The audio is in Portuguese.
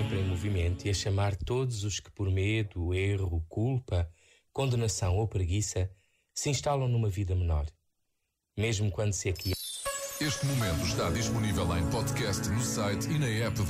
sempre em movimento e a chamar todos os que por medo, erro, culpa, condenação ou preguiça se instalam numa vida menor. Mesmo quando se aqui Este momento está disponível em podcast no site e na app da